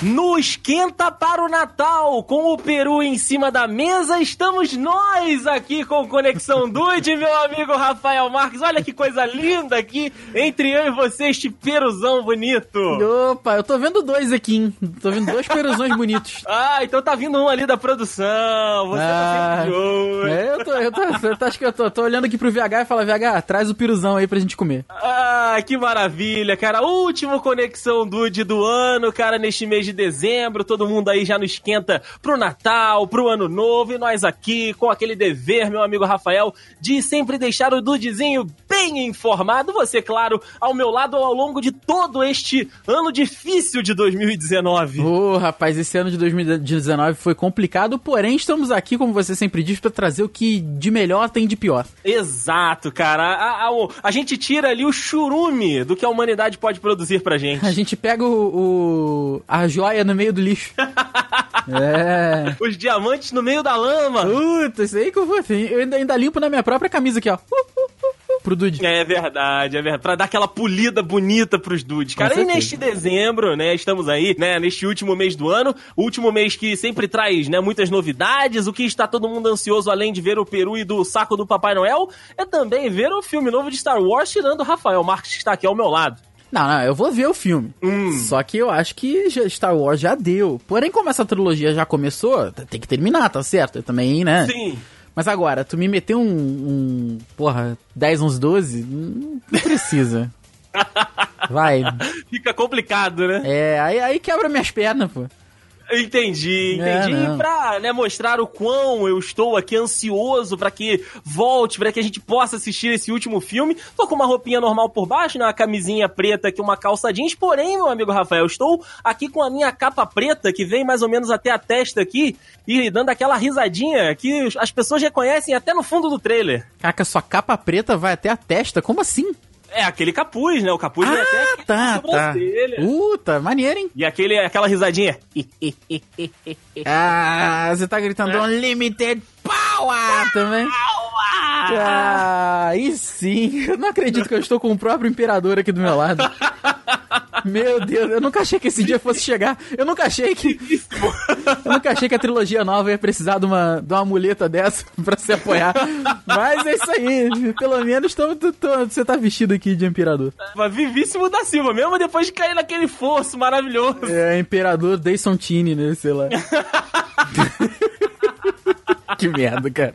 No Esquenta para o Natal, com o peru em cima da mesa, estamos nós aqui com Conexão Dude, meu amigo Rafael Marques. Olha que coisa linda aqui entre eu e você, este peruzão bonito. Opa, eu tô vendo dois aqui, hein? Tô vendo dois peruzões bonitos. Ah, então tá vindo um ali da produção. Você tá Ah, sempre de olho. É, eu tô, eu tô, eu tô- acho que eu tô, tô olhando aqui pro VH e falo, VH, traz o piruzão aí pra gente comer. Ah, que maravilha, cara. Último Conexão Dude do ano, cara, neste mês de dezembro. Todo mundo aí já no esquenta pro Natal, pro Ano Novo. E nós aqui com aquele dever, meu amigo Rafael, de sempre deixar o Dudezinho bem informado. Você, claro, ao meu lado ao longo de todo este ano difícil de 2019. Ô, rapaz, esse ano de 2019 foi complicado, porém estamos aqui, como você sempre diz, pra trazer o que de melhor tem de pior. Exato, cara. A, a- a gente tira ali o churume do que a humanidade pode produzir pra gente. A gente pega o, o- a joia no meio do lixo. é. Os diamantes no meio da lama. Puta, isso aí que eu vou. Eu ainda, ainda limpo na minha própria camisa aqui, ó. Uh, uh, Pro Dude. É verdade, é verdade. Pra dar aquela polida bonita pros dudes. Cara, e certeza. neste dezembro, né, estamos aí, né, neste último mês do ano, último mês que sempre traz, né, muitas novidades. O que está todo mundo ansioso, além de ver o peru e do saco do Papai Noel, é também ver o filme novo de Star Wars, tirando o Rafael Marques, que está aqui ao meu lado. Não, não, eu vou ver o filme. Hum. Só que eu acho que Star Wars já deu. Porém, como essa trilogia já começou, tem que terminar, tá certo? Eu também, né? Sim. Mas agora, tu me meteu um, um. Porra, 10, 11, 12? Não não precisa. Vai. Fica complicado, né? É, aí, aí quebra minhas pernas, pô. Entendi, É, entendi. não. e pra né, mostrar o quão eu estou aqui ansioso pra que volte, pra que a gente possa assistir esse último filme, tô com uma roupinha normal por baixo, né, uma camisinha preta aqui, uma calça jeans, porém, meu amigo Rafael, estou aqui com a minha capa preta, que vem mais ou menos até a testa aqui, e dando aquela risadinha que as pessoas reconhecem até no fundo do trailer. Caraca, sua capa preta vai até a testa? Como assim? É, aquele capuz, né? O capuz vem até aqui tá, tá. Puta, maneiro, hein? E aquele, aquela risadinha. Ah, você tá gritando Unlimited Power também? Ah, aí sim. Eu não acredito que eu estou com o próprio imperador aqui do meu lado. Meu Deus, eu nunca achei que esse dia fosse chegar. Eu nunca achei que. Eu nunca achei que a trilogia nova ia precisar de uma, de uma muleta dessa pra se apoiar. Mas é isso aí. Pelo menos tamo- tô- tô- você tá vestido aqui de imperador. Mas Vivíssimo da Silva, mesmo depois de cair naquele fosso maravilhoso. É, imperador Dayson Tini, né? Sei lá. que merda, cara.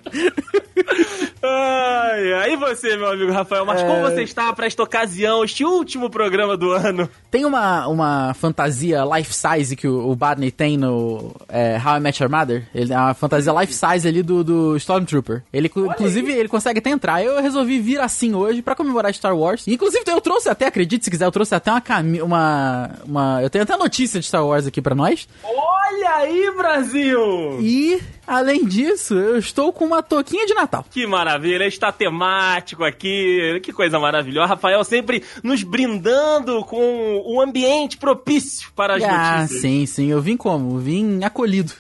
Ai, e você, meu amigo Rafael, mas É. como você está para esta ocasião, este último programa do ano? Tem uma, uma fantasia life size que o, o Barney tem no é, How I Met Your Mother. Ele é uma fantasia life size ali do, do Stormtrooper. Ele, co- inclusive, ele consegue até entrar. Eu resolvi vir assim hoje pra comemorar Star Wars. Inclusive, eu trouxe até, acredite se quiser, eu trouxe até uma cami uma, uma. Eu tenho até notícia de Star Wars aqui pra nós. Olha aí, Brasil! E, além disso, eu estou com uma touquinha de Natal. Que maravilha, está temático aqui, que coisa maravilhosa. Rafael sempre nos brindando com um ambiente propício para as ah, notícias. sim, sim. Eu vim como? Vim acolhido.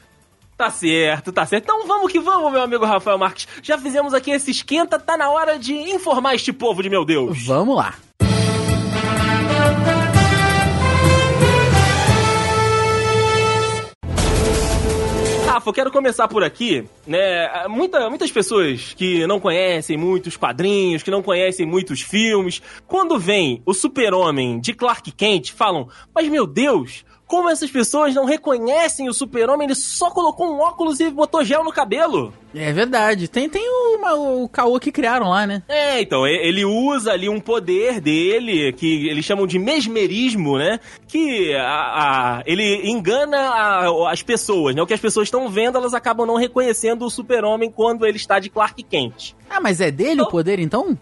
Tá certo, tá certo. Então vamos que vamos, meu amigo Rafael Marques. Já fizemos aqui esse esquenta, tá na hora de informar este povo de meu Deus. Vamos lá. Rafa, eu quero começar por aqui, né? Muita, muitas pessoas que não conhecem muitos quadrinhos, que não conhecem muitos filmes, quando vem o super-homem de Clark Kent, falam, mas meu Deus, como essas pessoas não reconhecem o super-homem, ele só colocou um óculos e botou gel no cabelo. É verdade. Tem, tem uma- o caô que criaram lá, né? É, então, ele usa ali um poder dele, que eles chamam de mesmerismo, né? Que a, a- ele engana a- as pessoas, né? O que as pessoas estão vendo, elas acabam não reconhecendo o super-homem quando ele está de Clark Kent. Ah, mas é dele o poder então?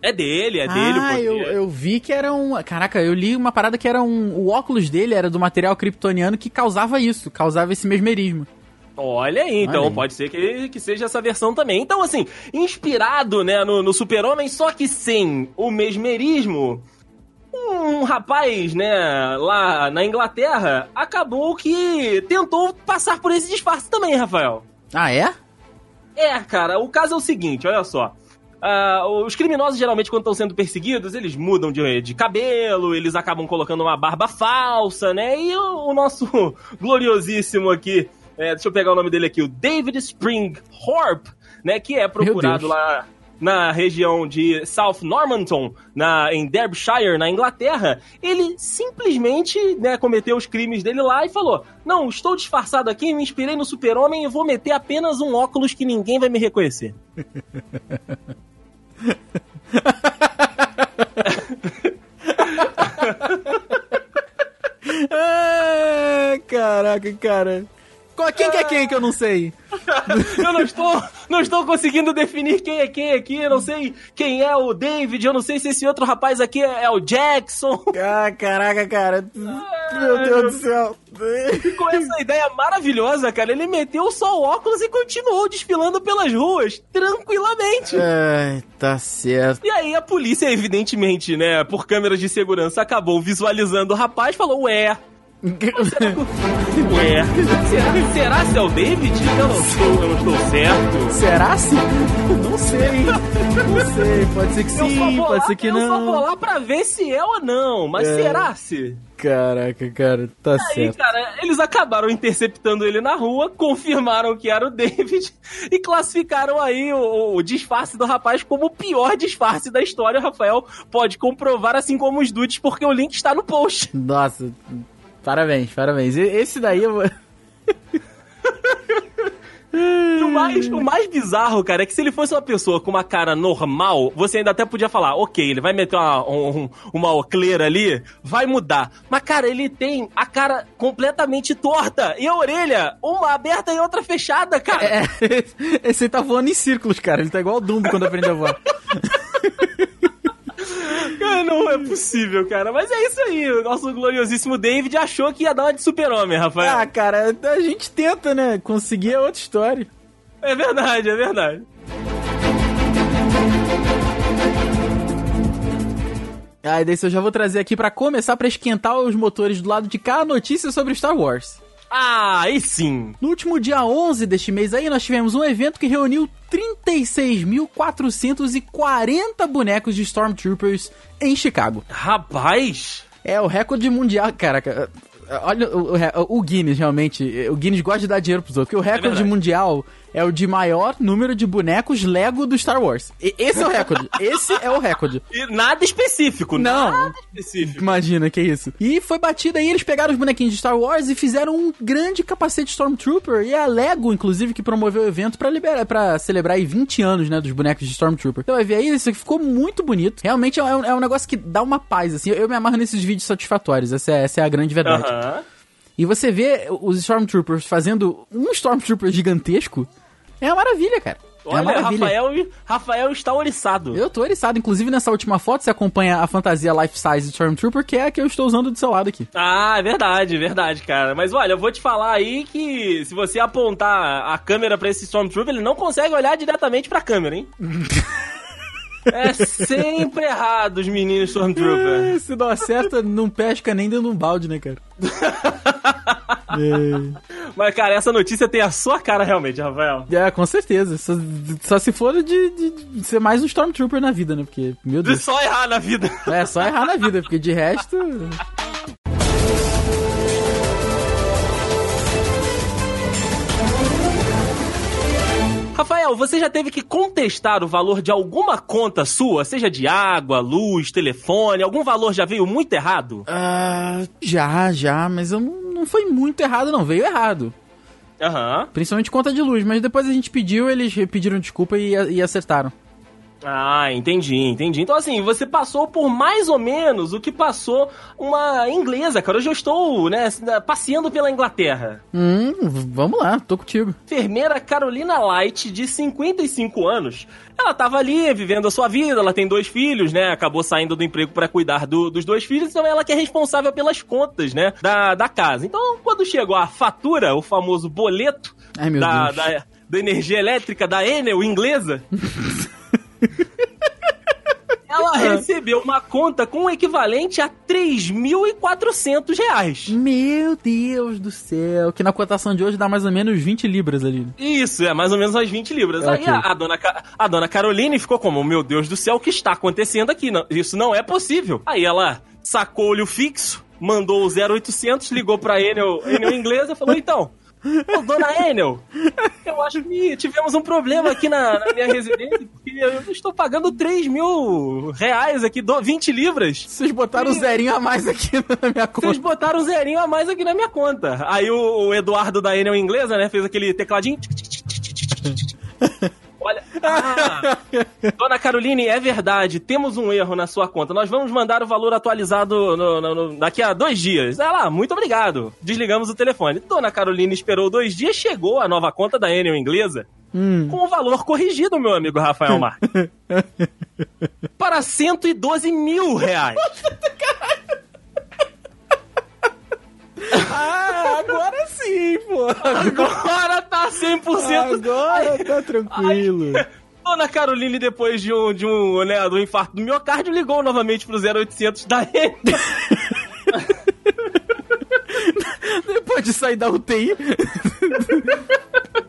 É dele, é dele o ah, poder. eu, eu vi que era um. Caraca, eu li uma parada que era um. O óculos dele era do material kryptoniano que causava isso, causava esse mesmerismo. Olha aí, então Olha aí. pode ser que, que seja essa versão também. Então, assim, inspirado, né, no, no super-homem, só que sem o mesmerismo, um rapaz, né, lá na Inglaterra, acabou que tentou passar por esse disfarce também, Rafael. Ah, é? É, cara, o caso é o seguinte, olha só. Uh, os criminosos, geralmente, quando estão sendo perseguidos, eles mudam de, de, cabelo, eles acabam colocando uma barba falsa, né? E o, o nosso gloriosíssimo aqui, é, deixa eu pegar o nome dele aqui, o David Spring Horp, né? Que é procurado lá na região de South Normanton, na, em Derbyshire, na Inglaterra, ele simplesmente né, cometeu os crimes dele lá e falou: Não, estou disfarçado aqui, me inspirei no super-homem e vou meter apenas um óculos que ninguém vai me reconhecer. ah, caraca, cara. Quem que é quem que eu não sei? eu não estou, não estou conseguindo definir quem é quem aqui. Eu não sei quem é o David. Eu não sei se esse outro rapaz aqui é o Jackson. Ah, caraca, cara. Meu Deus do céu. E com essa ideia maravilhosa, cara, ele meteu só o óculos e continuou desfilando pelas ruas, tranquilamente. Ai, tá certo. E aí a polícia, evidentemente, né, por câmeras de segurança, acabou visualizando o rapaz e falou, ué, Ué, será, será se é o David? Eu não estou, eu não estou certo. Será se? Não sei. Não sei, pode ser que sim, pode lá, ser que eu não. Eu só vou lá pra ver se é ou não, mas é. será se? Caraca, cara, tá Aí, certo. cara, eles acabaram interceptando ele na rua, confirmaram que era o David e classificaram aí o, o disfarce do rapaz como o pior disfarce da história. O Rafael pode comprovar, assim como os dudes, porque o link está no post. Nossa, Parabéns, parabéns. Esse daí eu. o, mais, o mais bizarro, cara, é que se ele fosse uma pessoa com uma cara normal, você ainda até podia falar, ok, ele vai meter uma, um, uma ocleira ali, vai mudar. Mas, cara, ele tem a cara completamente torta e a orelha, uma aberta e outra fechada, cara. É, esse tá voando em círculos, cara. Ele tá igual o Dumbo quando aprende a voar. Cara, não é possível, cara. Mas é isso aí. O nosso gloriosíssimo David achou que ia dar uma de super-homem, Rafael. Ah, cara, a gente tenta, né? Conseguir é outra história. É verdade, é verdade. Ah, e daí eu já vou trazer aqui para começar para esquentar os motores do lado de cá a notícia sobre Star Wars. Ah, aí sim! No último dia 11 deste mês aí, nós tivemos um evento que reuniu 36.440 bonecos de Stormtroopers em Chicago. Rapaz! É o recorde mundial, cara. Olha o, o, o, Guinness, realmente. O Guinness gosta de dar dinheiro pros outros. Porque o é recorde é mundial é o de maior número de bonecos Lego do Star Wars. E esse é o recorde. esse é o recorde. E nada específico. Não. Nada específico. Imagina, que isso. E foi batida aí, eles pegaram os bonequinhos de Star Wars e fizeram um grande capacete Stormtrooper. E a Lego, inclusive, que promoveu o evento pra, liberar, pra celebrar aí 20 anos, né, dos bonecos de Stormtrooper. Então vai ver aí, isso aqui ficou muito bonito. Realmente é um, é um negócio que dá uma paz, assim. Eu me amarro nesses vídeos satisfatórios. Essa é, essa é a grande verdade. Aham. Uh -huh. E você vê os Stormtroopers fazendo um Stormtrooper gigantesco, é uma maravilha, cara. É Olha, é Rafael, Rafael está oriçado. Eu tô oriçado. Inclusive, nessa última foto, você acompanha a fantasia Life Size Stormtrooper, que é a que eu estou usando do seu lado aqui. Ah, é verdade, é verdade, cara. Mas olha, eu vou te falar aí que se você apontar a câmera para esse Stormtrooper, ele não consegue olhar diretamente pra câmera, hein? É sempre errado os meninos Stormtrooper. É, se não acerta, não pesca nem dentro de um balde, né, cara? é. Mas, cara, essa notícia tem a sua cara realmente, Rafael. É, com certeza. Só, só se for de, de, de, ser mais um Stormtrooper na vida, né? Porque, meu Deus. De só errar na vida. É, só errar na vida, porque de resto. Rafael, você já teve que contestar o valor de alguma conta sua, seja de água, luz, telefone, algum valor já veio muito errado? Ah, uh, já, já, mas eu não, não foi muito errado, não, veio errado. Aham. Uhum. Principalmente conta de luz, mas depois a gente pediu, eles pediram desculpa e, e acertaram. Ah, entendi, entendi. Então, assim, você passou por mais ou menos o que passou uma inglesa, cara. Hoje eu estou, né, passeando pela Inglaterra. Hum, vamos lá, tô contigo. Enfermeira Carolina Light, de 55 anos. Ela tava ali, vivendo a sua vida, ela tem dois filhos, né? Acabou saindo do emprego para cuidar do, dos dois filhos, então ela que é responsável pelas contas, né, da, da casa. Então, quando chegou a fatura, o famoso boleto Ai, da, da, da energia elétrica da Enel inglesa... ela recebeu uma conta com o equivalente a 3.400 reais. Meu Deus do céu. Que na cotação de hoje dá mais ou menos 20 libras ali. Isso, é mais ou menos umas 20 libras. Ok. Aí a, a dona, a dona Caroline ficou como, meu Deus do céu, o que está acontecendo aqui? Não, isso não é possível. Aí ela sacou o fixo, mandou o 0800, ligou pra Enel, Enel inglesa e falou, então... Ô, dona Enel, eu acho que tivemos um problema aqui na, na minha residência, porque eu estou pagando 3 mil reais aqui, do- 20 libras. Vocês botaram um zerinho a mais aqui na minha conta. Vocês botaram um zerinho a mais aqui na minha conta. Aí o, o Eduardo da Enel inglesa, né, fez aquele tecladinho. Olha. Ah, Dona Caroline, é verdade, temos um erro na sua conta. Nós vamos mandar o valor atualizado no- no- no- daqui a dois dias. Ela, ah, muito obrigado. Desligamos o telefone. Dona Caroline esperou dois dias, chegou a nova conta da Enel inglesa. Hum. Com o valor corrigido, meu amigo Rafael Marques. para 112 mil reais. Ah, agora sim, pô. Agora tá 100%. Agora tá tranquilo. Dona Caroline, depois de um, de um, né, do infarto do miocárdio, ligou novamente pro 0800 da Enel. Depois de sair da UTI.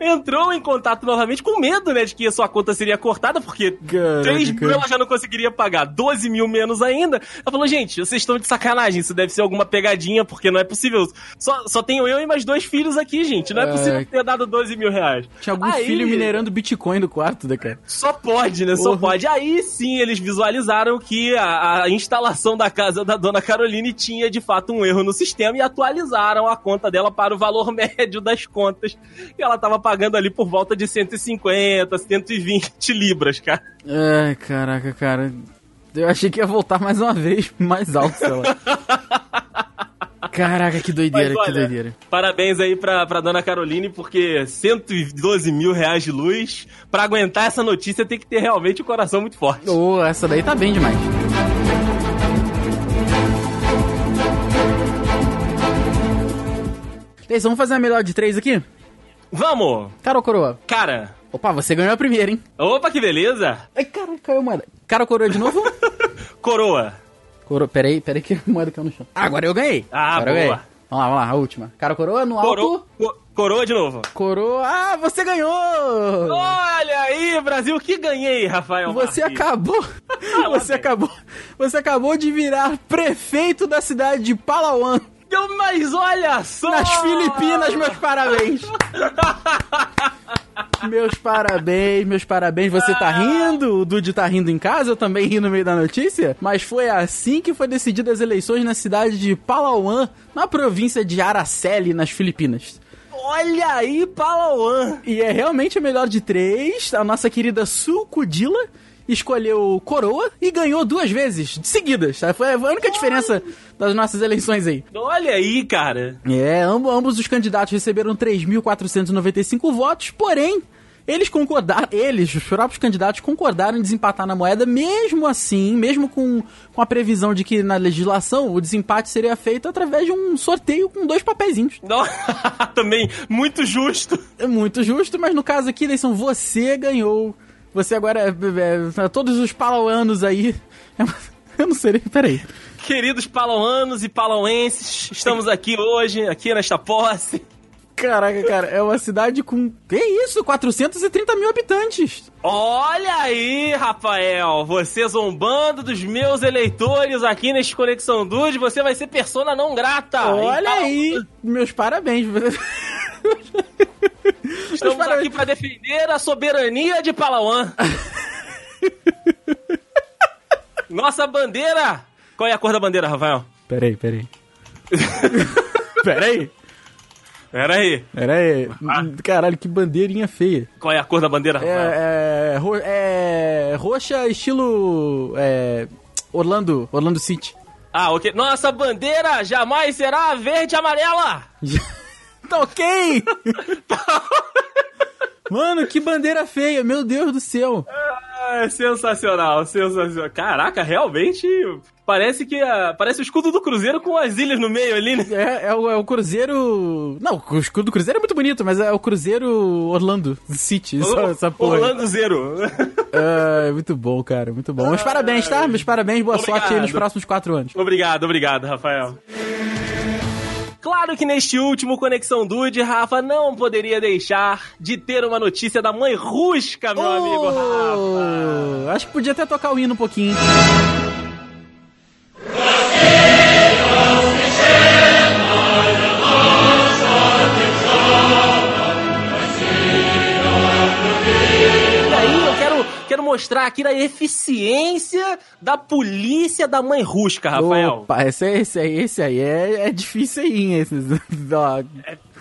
Entrou em contato novamente com medo, né, de que a sua conta seria cortada, porque Caraca, 3 mil ela já não conseguiria pagar, 12 mil menos ainda. Ela falou, gente, vocês estão de sacanagem, isso deve ser alguma pegadinha, porque não é possível. Só, só tenho eu e mais dois filhos aqui, gente, não é É. possível ter dado 12 mil reais. Tinha algum Aí- filho minerando Bitcoin no quarto, né, cara? Só pode, né? Só pode. Aí sim eles visualizaram que a, a instalação da casa da dona Caroline tinha de fato um erro no sistema e atualizaram a conta dela para o valor médio das contas. E ela tava pagando ali por volta de 150, 120 libras, cara. Ai, caraca, cara. Eu achei que ia voltar mais uma vez, mais alto, sei lá. Caraca, que doideira, Mas que olha, doideira. Parabéns aí pra, pra dona Caroline, porque 112 mil reais de luz. Pra aguentar essa notícia tem que ter realmente o coração muito forte. Ô, essa daí tá bem demais. Beleza, vamos fazer a melhor de três aqui? Vamos! Cara ou coroa? Cara, Opa, você ganhou a primeira, hein? opa que beleza! Ai, cara, caiu moeda. Cara ou coroa de novo? Coroa. coroa, peraí, peraí que moeda caiu no chão. Ah, agora eu ganhei. Ah, agora boa. Vamos lá, vamos lá, a última. Cara ou coroa no alto. Coro... co- Coroa de novo. Coroa. Ah, você ganhou! Olha aí, Brasil, que ganhei, Rafael. Você acabou. Você acabou. Você acabou de virar prefeito da cidade de Palawan, Eu- Mas olha só! nas Filipinas. Meus parabéns. Meus parabéns, meus parabéns. Você tá rindo? O Dude tá rindo em casa, eu também ri no meio da notícia. Mas foi assim que foi decididas as eleições na cidade de Palawan, na província de Araceli, nas Filipinas. Olha aí, Palawan. E é realmente a melhor de três. A nossa querida Sucudila escolheu coroa e ganhou duas vezes seguidas. tá? Foi a única diferença das nossas eleições aí. Olha aí, cara. É, amb- ambos os candidatos receberam 3.495 votos, porém, eles concordaram, eles, os próprios candidatos, concordaram em desempatar na moeda, mesmo assim, mesmo com, com a previsão de que na legislação o desempate seria feito através de um sorteio com dois papeizinhos. Não, Também muito justo. É muito justo, mas no caso aqui, Leison, você ganhou. Você agora é, é, é, todos os palauanos aí. Eu não sei, peraí. Queridos palauanos e palauenses, estamos aqui hoje, aqui nesta posse. Caraca, cara, é uma cidade com. Que isso? 430 mil habitantes. Olha aí, Rafael, você zombando dos meus eleitores aqui neste Conexão Dude, você vai ser persona não grata. Olha Então, aí, meus parabéns. Estamos parabéns. aqui para defender a soberania de Palawan. Nossa bandeira! Qual é a cor da bandeira, Rafael? Peraí, peraí. peraí. Pera aí. Peraí. Caralho, que bandeirinha feia. Qual é a cor da bandeira, Rafael? É, é, ro- é roxa estilo é, Orlando, Orlando City. Ah, ok. Nossa bandeira jamais será verde e amarela! Tá ok? Mano, que bandeira feia, meu Deus do céu. Ah, sensacional, sensacional. Caraca, realmente parece que a, parece o escudo do Cruzeiro com as ilhas no meio ali, né? É, é, o, é o Cruzeiro. Não, o escudo do Cruzeiro é muito bonito, mas é o Cruzeiro Orlando City, essa, essa porra. Orlando Zero. É, muito bom, cara, muito bom. Meus parabéns, tá? Meus parabéns, boa Obrigado. sorte aí nos próximos quatro anos. Obrigado, obrigado, Rafael. Claro que neste último Conexão Dude, Rafa não poderia deixar de ter uma notícia da mãe Rusca, meu amigo Rafa. Oh, Acho que podia até tocar o hino um pouquinho. Mostrar aqui a eficiência da polícia da mãe Rusca, Rafael. Opa, esse, aí- esse esse aí é, é difícil aí, hein? Esse, ó,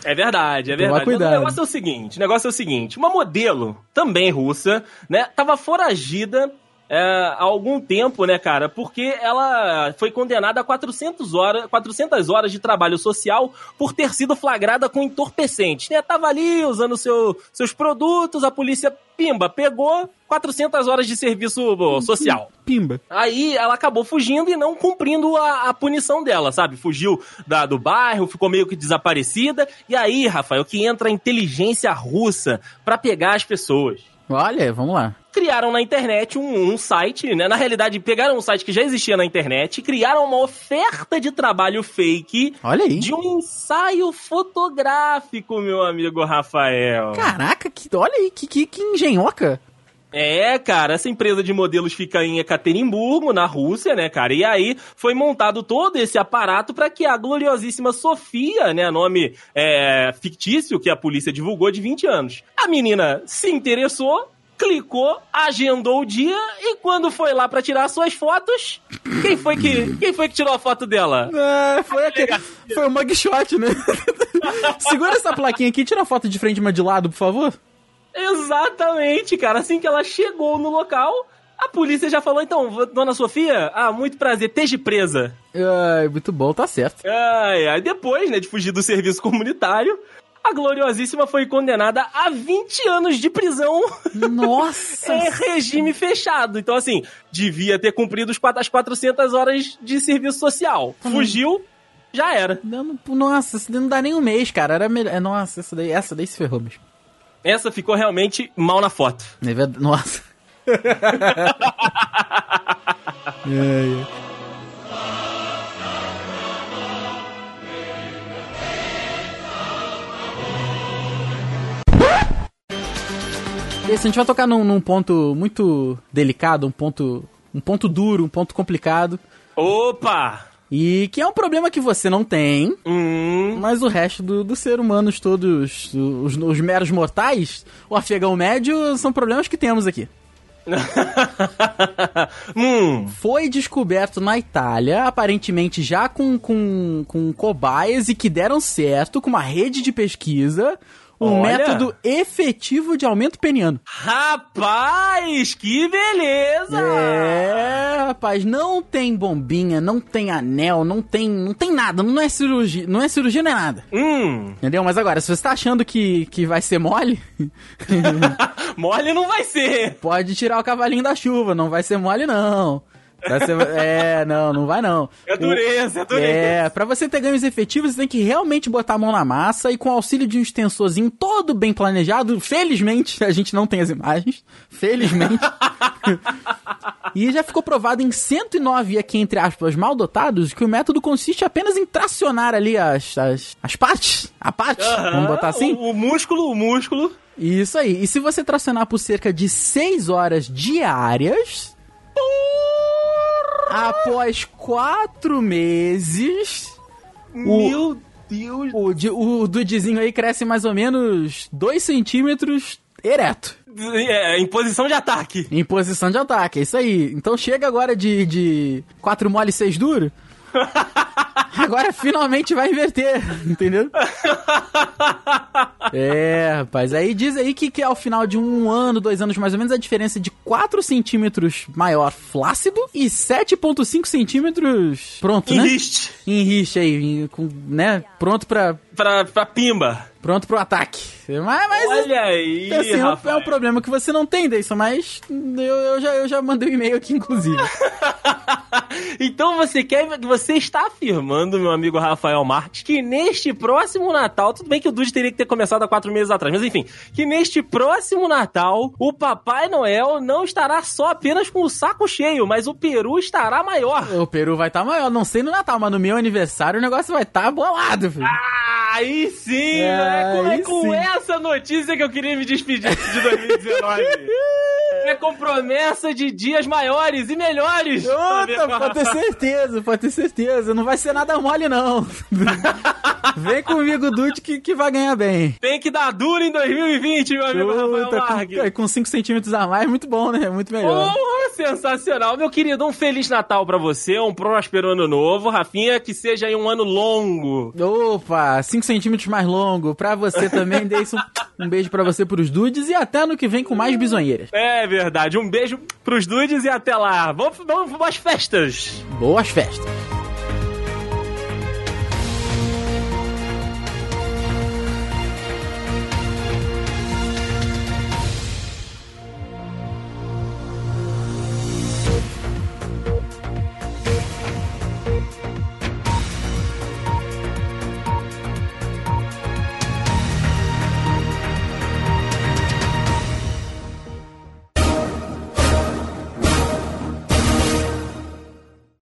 É verdade, é verdade. cuidado. O negócio é o seguinte, o negócio é o seguinte, uma modelo, também russa, né, tava foragida é, há algum tempo, né, cara, porque ela foi condenada a 400 horas, 400 horas de trabalho social por ter sido flagrada com entorpecentes, né? Tava ali usando seu, seus produtos, a polícia, pimba, pegou 400 horas de serviço social. pimba. Aí ela acabou fugindo e não cumprindo a, a punição dela, sabe? Fugiu da, do bairro, ficou meio que desaparecida. E aí, Rafael, que entra a inteligência russa pra pegar as pessoas. Olha, vamos lá. Criaram na internet um, um site, né? Na realidade, pegaram um site que já existia na internet e criaram uma oferta de trabalho fake Olha aí. de um ensaio fotográfico, meu amigo Rafael. Caraca, que, olha aí, que, que, que engenhoca. É, cara, essa empresa de modelos fica em Ekaterimburgo, na Rússia, né, cara? E aí foi montado todo esse aparato para que a gloriosíssima Sofia, né, nome é, fictício que a polícia divulgou de 20 anos. A menina se interessou, clicou, agendou o dia e quando foi lá para tirar suas fotos, quem foi que quem foi que tirou a foto dela? É, foi aquele, foi o mugshot, né? Segura essa plaquinha aqui e tira a foto de frente e uma de lado, por favor. Exatamente, cara. Assim que ela chegou no local, a polícia já falou: então, dona Sofia, ah, muito prazer, esteja presa. Ai, muito bom, tá certo. Ai, ai, depois, né, de fugir do serviço comunitário, a gloriosíssima foi condenada a 20 anos de prisão Nossa! em regime fechado. Então, assim, devia ter cumprido as 400 horas de serviço social. Fugiu, já era. Não, nossa, isso não dá nem um mês, cara. Era melhor. é, Nossa, essa daí, essa daí se ferrou mesmo. Essa ficou realmente mal na foto. É verdade- Nossa. É, é. Esse, a gente vai tocar num, num ponto muito delicado, um ponto, um ponto duro, um ponto complicado. Opa! E que é um problema que você não tem, Hum. mas o resto do, do ser humanos, todos os, os meros mortais, o afegão médio, são problemas que temos aqui. hum. Foi descoberto na Itália, aparentemente já com, com, com cobaias e que deram certo com uma rede de pesquisa, um Olha. método efetivo de aumento peniano. Rapaz, que beleza! É, rapaz, não tem bombinha, não tem anel, não tem, não tem nada, não é cirurgia, não é cirurgia, não é nada. Hum. Entendeu? Mas agora, se você tá achando que, que vai ser mole, Mole não vai ser. pode tirar o cavalinho da chuva, não vai ser mole não. É, não, não vai não. É dureza, é dureza. É, pra você ter ganhos efetivos, você tem que realmente botar a mão na massa e com o auxílio de um extensorzinho todo bem planejado, felizmente a gente não tem as imagens, felizmente. e já ficou provado em 109 aqui, entre aspas, mal dotados, que o método consiste apenas em tracionar ali as, as, as partes, a parte, vamos botar assim? O, o músculo, o músculo. Isso aí. E se você tracionar por cerca de 6 horas diárias, após 4 meses, O- Meu Deus. o, o dudizinho aí cresce mais ou menos 2 centímetros ereto. É, em posição de ataque. Em posição de ataque, é isso aí. Então chega agora de, de 4 mole e 6 duro. Agora finalmente vai inverter, entendeu? É, rapaz. Aí diz aí que, que ao final de um ano, dois anos mais ou menos, a diferença é de 4 centímetros maior flácido e 7,5 centímetros pronto, né? Enriste. Em riche aí, em- com, né? Pronto pra, Pra, pra pimba. Pronto pro ataque. Mas, mas Olha aí, assim, é um- é um problema que você não tem, Deison, mas eu, eu já, eu já mandei um e-mail aqui, inclusive. então você quer você está afirmando, meu amigo Rafael Marques, que neste próximo Natal, tudo bem que o Dude teria que ter começado há quatro meses atrás, mas enfim, que neste próximo Natal o Papai Noel não estará só apenas com o saco cheio, mas o peru estará maior. o Peru vai estar maior, não sei no Natal, mas no meu aniversário o negócio vai estar bolado, filho. Ah, aí sim, É, é, com, é aí com sim. essa notícia que eu queria me despedir de 2019. é com promessa de dias maiores e melhores. Pode ter certeza, pode ter certeza. Não vai ser nada mole, não. Vem comigo, Dude, que, que vai ganhar bem. Tem que dar duro em 2020, meu amigo Rafael Puta, Marques. com 5 centímetros a mais, muito bom, né? Muito melhor. Oh, sensacional. Meu querido, um Feliz Natal pra você, um próspero ano novo. Rafinha, que seja aí um ano longo. Opa, 5 centímetros mais longo. Pra você também, Deison. Um beijo pra você pros dudes e até ano que vem com mais bisonheiras. É verdade. Um beijo pros dudes e até lá. Vamos, vamos, boas festas. Boas festas.